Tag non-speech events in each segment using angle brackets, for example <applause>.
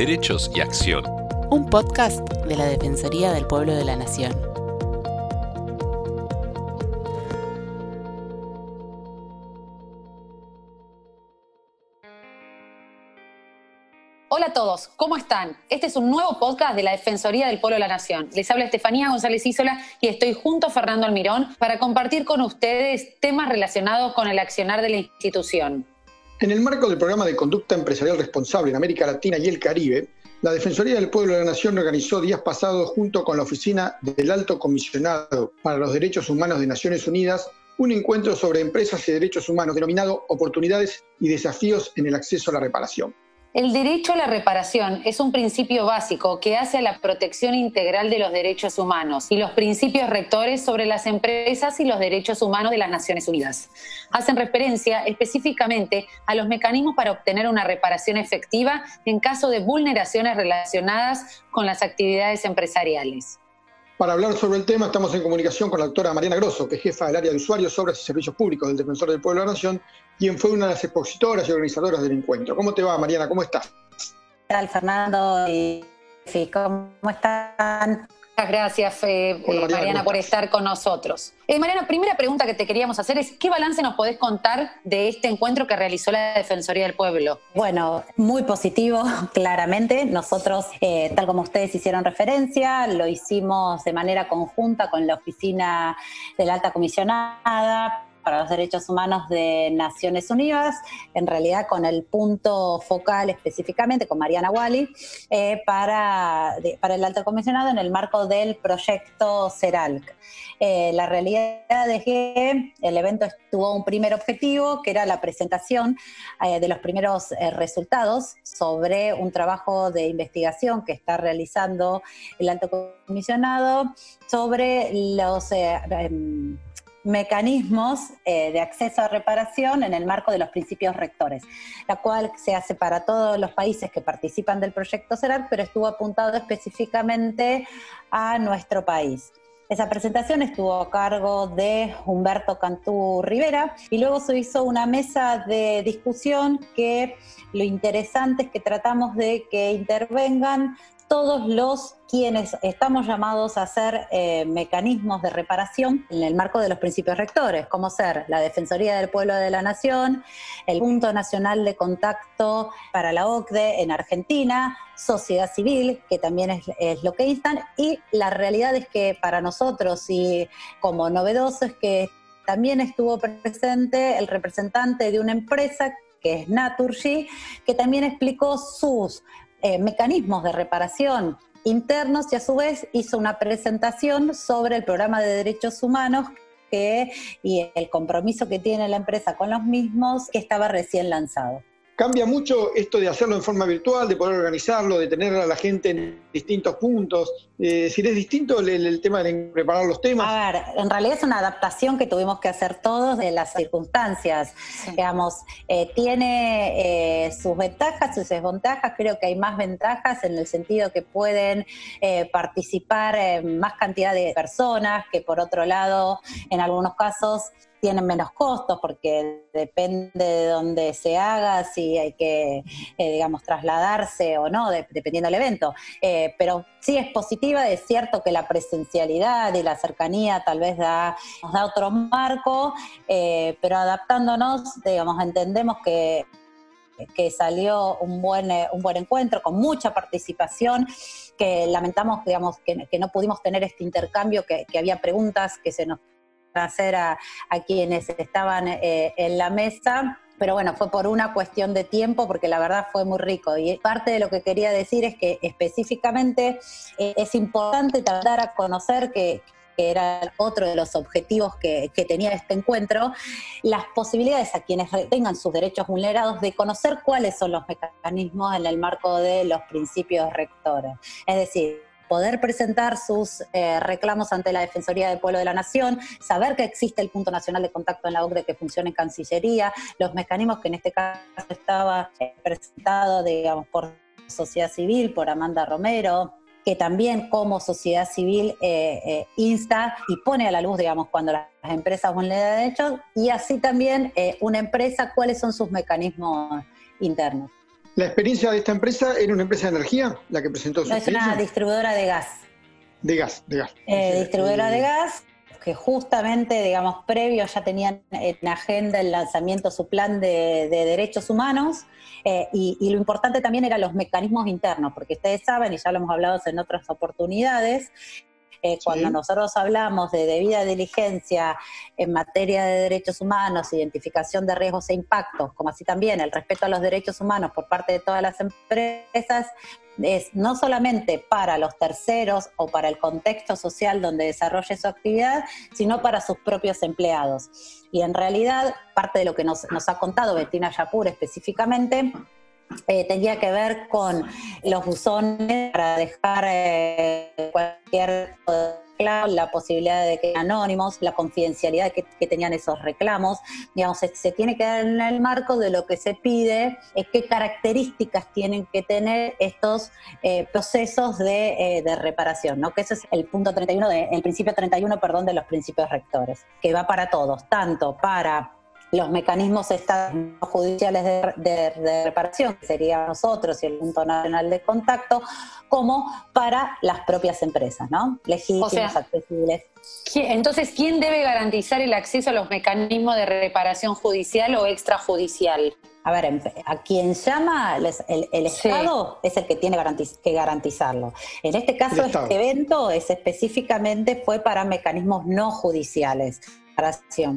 Derechos y Acción. Un podcast de la Defensoría del Pueblo de la Nación. Hola a todos, ¿cómo están? Este es un nuevo podcast de la Defensoría del Pueblo de la Nación. Les habla Estefanía González Isola y estoy junto a Fernando Almirón para compartir con ustedes temas relacionados con el accionar de la institución. En el marco del programa de conducta empresarial responsable en América Latina y el Caribe, la Defensoría del Pueblo de la Nación organizó días pasados junto con la Oficina del Alto Comisionado para los Derechos Humanos de Naciones Unidas un encuentro sobre empresas y derechos humanos denominado Oportunidades y Desafíos en el Acceso a la Reparación. El derecho a la reparación es un principio básico que hace a la protección integral de los derechos humanos y los principios rectores sobre las empresas y los derechos humanos de las Naciones Unidas. Hacen referencia específicamente a los mecanismos para obtener una reparación efectiva en caso de vulneraciones relacionadas con las actividades empresariales. Para hablar sobre el tema estamos en comunicación con la doctora Mariana Grosso, que es jefa del área de usuarios, obras y servicios públicos del Defensor del Pueblo de la Nación, quien fue una de las expositoras y organizadoras del encuentro. ¿Cómo te va, Mariana? ¿Cómo estás? ¿Qué tal, Fernando? ¿cómo están? Muchas gracias, eh, eh, Mariana, por estar con nosotros. Eh, Mariana, primera pregunta que te queríamos hacer es, ¿qué balance nos podés contar de este encuentro que realizó la Defensoría del Pueblo? Bueno, muy positivo, <laughs> claramente. Nosotros, tal como ustedes hicieron referencia, lo hicimos de manera conjunta con la Oficina de la Alta Comisionada para los Derechos Humanos de Naciones Unidas, en realidad con el punto focal específicamente con Mariana Wally, eh, para, para el alto comisionado en el marco del proyecto CERALC. Eh, la realidad es que el evento tuvo un primer objetivo, que era la presentación eh, de los primeros resultados sobre un trabajo de investigación que está realizando el alto comisionado sobre los em, mecanismos eh, de acceso a reparación en el marco de los principios rectores, la cual se hace para todos los países que participan del proyecto CERAC, pero estuvo apuntado específicamente a nuestro país. Esa presentación estuvo a cargo de Humberto Cantú Rivera y luego se hizo una mesa de discusión que lo interesante es que tratamos de que intervengan todos los quienes estamos llamados a hacer eh, mecanismos de reparación en el marco de los principios rectores, como ser la Defensoría del Pueblo de la Nación, el Punto Nacional de Contacto para la OCDE en Argentina, sociedad civil, que también es, es lo que instan, y la realidad es que para nosotros y como novedoso es que también estuvo presente el representante de una empresa que es Naturgy, que también explicó sus eh, mecanismos de reparación internos y a su vez hizo una presentación sobre el programa de derechos humanos que, y el compromiso que tiene la empresa con los mismos que estaba recién lanzado. Cambia mucho esto de hacerlo en forma virtual, de poder organizarlo, de tener a la gente en distintos puntos. Eh, si es distinto el, tema de preparar los temas. A ver, en realidad es una adaptación que tuvimos que hacer todos de las circunstancias. Digamos, eh, tiene eh, sus ventajas, sus desventajas. Creo que hay más ventajas en el sentido que pueden participar más cantidad de personas, que por otro lado, en algunos casos, tienen menos costos porque depende de dónde se haga, si hay que, eh, digamos, trasladarse o no, dependiendo del evento. Eh, pero sí es positiva, es cierto que la presencialidad y la cercanía tal vez da, nos da otro marco, eh, pero adaptándonos, digamos, entendemos que que salió un buen, un buen encuentro con mucha participación, que lamentamos digamos, que, no pudimos tener este intercambio, que había preguntas que se nos hacer a, quienes estaban eh, en la mesa pero bueno, fue por una cuestión de tiempo porque la verdad fue muy rico. Y parte de lo que quería decir es que específicamente eh, es importante tratar a conocer que, era otro de los objetivos que, que, tenía este encuentro, las posibilidades a quienes tengan sus derechos vulnerados de conocer cuáles son los mecanismos en el marco de los principios rectores. Es decir, poder presentar sus eh, reclamos ante la Defensoría del Pueblo de la Nación, saber que existe el punto nacional de contacto en la OCDE que funciona en Cancillería, los mecanismos que en este caso estaba eh, presentado, digamos, por sociedad civil, por Amanda Romero, que también como sociedad civil eh, insta y pone a la luz, digamos, cuando las empresas vulneran derechos, y así también una empresa, cuáles son sus mecanismos internos. ¿La experiencia de esta empresa era una empresa de energía, la que presentó su no, Es una distribuidora de gas. De gas, de gas. Eh, distribuidora de gas, que justamente, digamos, previo ya tenían en agenda el lanzamiento de su plan de, derechos humanos. Eh, y, y, lo importante también eran los mecanismos internos, porque ustedes saben, y ya lo hemos hablado en otras oportunidades, eh, cuando nosotros hablamos de debida diligencia en materia de derechos humanos, identificación de riesgos e impactos, como así también el respeto a los derechos humanos por parte de todas las empresas, es no solamente para los terceros o para el contexto social donde desarrolle su actividad, sino para sus propios empleados. Y en realidad, parte de lo que nos, ha contado Bettina Yapur específicamente, eh, tenía que ver con los buzones para dejar eh, cualquier reclamo, la posibilidad de que anónimos, la confidencialidad que, tenían esos reclamos. Digamos, se, tiene que dar en el marco de lo que se pide, es qué características tienen que tener estos eh, procesos de, reparación, ¿no? que ese es el punto 31, de, el principio 31, perdón, de los principios rectores, que va para todos, tanto para los mecanismos judiciales de, reparación, que serían nosotros y el punto nacional de contacto, como para las propias empresas, ¿no? Legítimas, accesibles. Entonces, ¿quién debe garantizar el acceso a los mecanismos de reparación judicial o extrajudicial? A ver, a quien llama el, Estado es el que tiene que garantizarlo. En este caso, este evento es específicamente fue para mecanismos no judiciales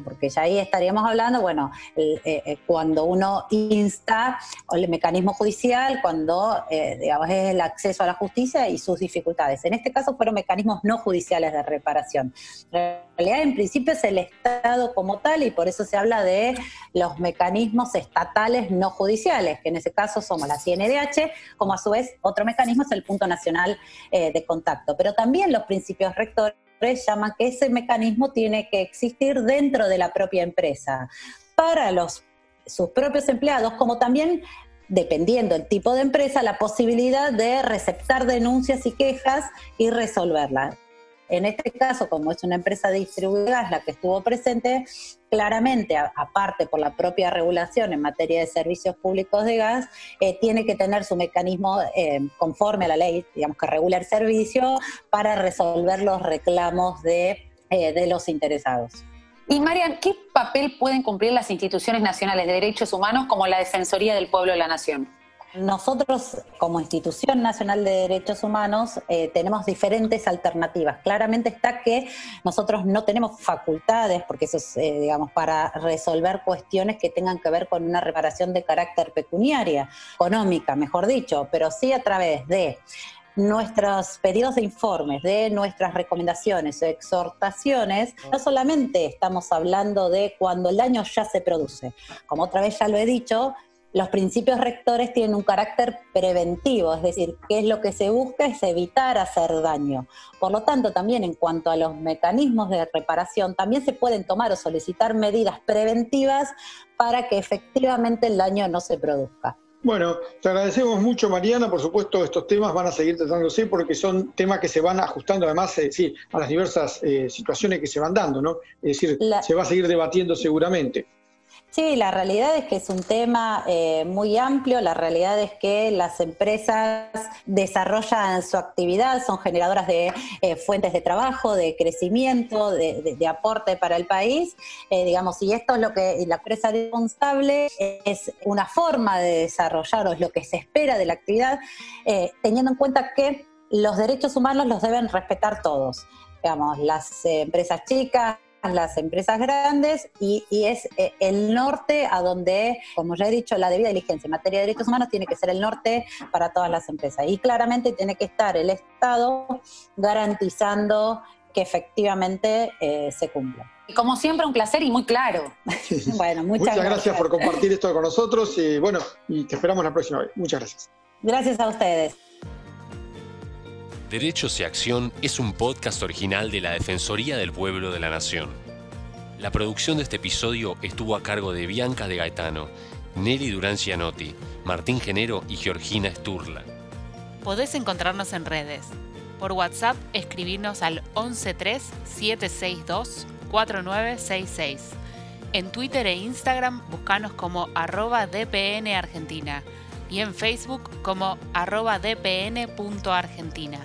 porque ya ahí estaríamos hablando, bueno, eh, eh, cuando uno insta el mecanismo judicial, cuando, eh, digamos, es el acceso a la justicia y sus dificultades. En este caso fueron mecanismos no judiciales de reparación. En realidad, en principio, es el Estado como tal y por eso se habla de los mecanismos estatales no judiciales, que en ese caso somos la CNDH, como a su vez otro mecanismo es el punto nacional de contacto. Pero también los principios rectores llama que ese mecanismo tiene que existir dentro de la propia empresa para los, sus propios empleados, como también dependiendo del tipo de empresa, la posibilidad de receptar denuncias y quejas y resolverlas. En este caso, como es una empresa distribuida, la que estuvo presente, claramente, aparte por la propia regulación en materia de servicios públicos de gas, eh, tiene que tener su mecanismo eh, conforme a la ley, digamos que regula el servicio, para resolver los reclamos de, eh, de los interesados. Y Marian, ¿qué papel pueden cumplir las instituciones nacionales de derechos humanos como la Defensoría del Pueblo de la Nación? Nosotros, como Institución Nacional de Derechos Humanos, eh, tenemos diferentes alternativas. Claramente está que nosotros no tenemos facultades, porque eso es, eh, digamos, para resolver cuestiones que tengan que ver con una reparación de carácter pecuniaria, económica, mejor dicho, pero sí a través de nuestros pedidos de informes, de nuestras recomendaciones o exhortaciones, no solamente estamos hablando de cuando el daño ya se produce, como otra vez ya lo he dicho, los principios rectores tienen un carácter preventivo, es decir, qué es lo que se busca es evitar hacer daño. Por lo tanto, también en cuanto a los mecanismos de reparación, también se pueden tomar o solicitar medidas preventivas para que efectivamente el daño no se produzca. Bueno, te agradecemos mucho, Mariana. Por supuesto, estos temas van a seguir tratándose porque son temas que se van ajustando, además, eh, sí, a las diversas eh, situaciones que se van dando, ¿no? Es decir, se va a seguir debatiendo seguramente. Sí, la realidad es que es un tema eh, muy amplio. La realidad es que las empresas desarrollan su actividad, son generadoras de eh, fuentes de trabajo, de crecimiento, de, aporte para el país. Eh, digamos, y esto es lo que la empresa responsable es una forma de desarrollar o es lo que se espera de la actividad, teniendo en cuenta que los derechos humanos los deben respetar todos. Digamos, las empresas chicas, las empresas grandes y, es eh, el norte a donde, como ya he dicho, la debida diligencia en materia de derechos humanos tiene que ser el norte para todas las empresas. Y claramente tiene que estar el Estado garantizando que efectivamente eh, se cumpla. Y como siempre, un placer y muy claro. <laughs> bueno, muchas, gracias. por compartir esto con nosotros y bueno, y te esperamos la próxima vez. Muchas gracias. Gracias a ustedes. Derechos y Acción es un podcast original de la Defensoría del Pueblo de la Nación. La producción de este episodio estuvo a cargo de Bianca de Gaetano, Nelly Durán Cianotti, Martín Genero y Georgina Sturla. Podés encontrarnos en redes. Por WhatsApp, escribirnos al 113-762-4966. En Twitter e Instagram, buscanos como arroba DPN Argentina y en Facebook como arroba dpn.argentina.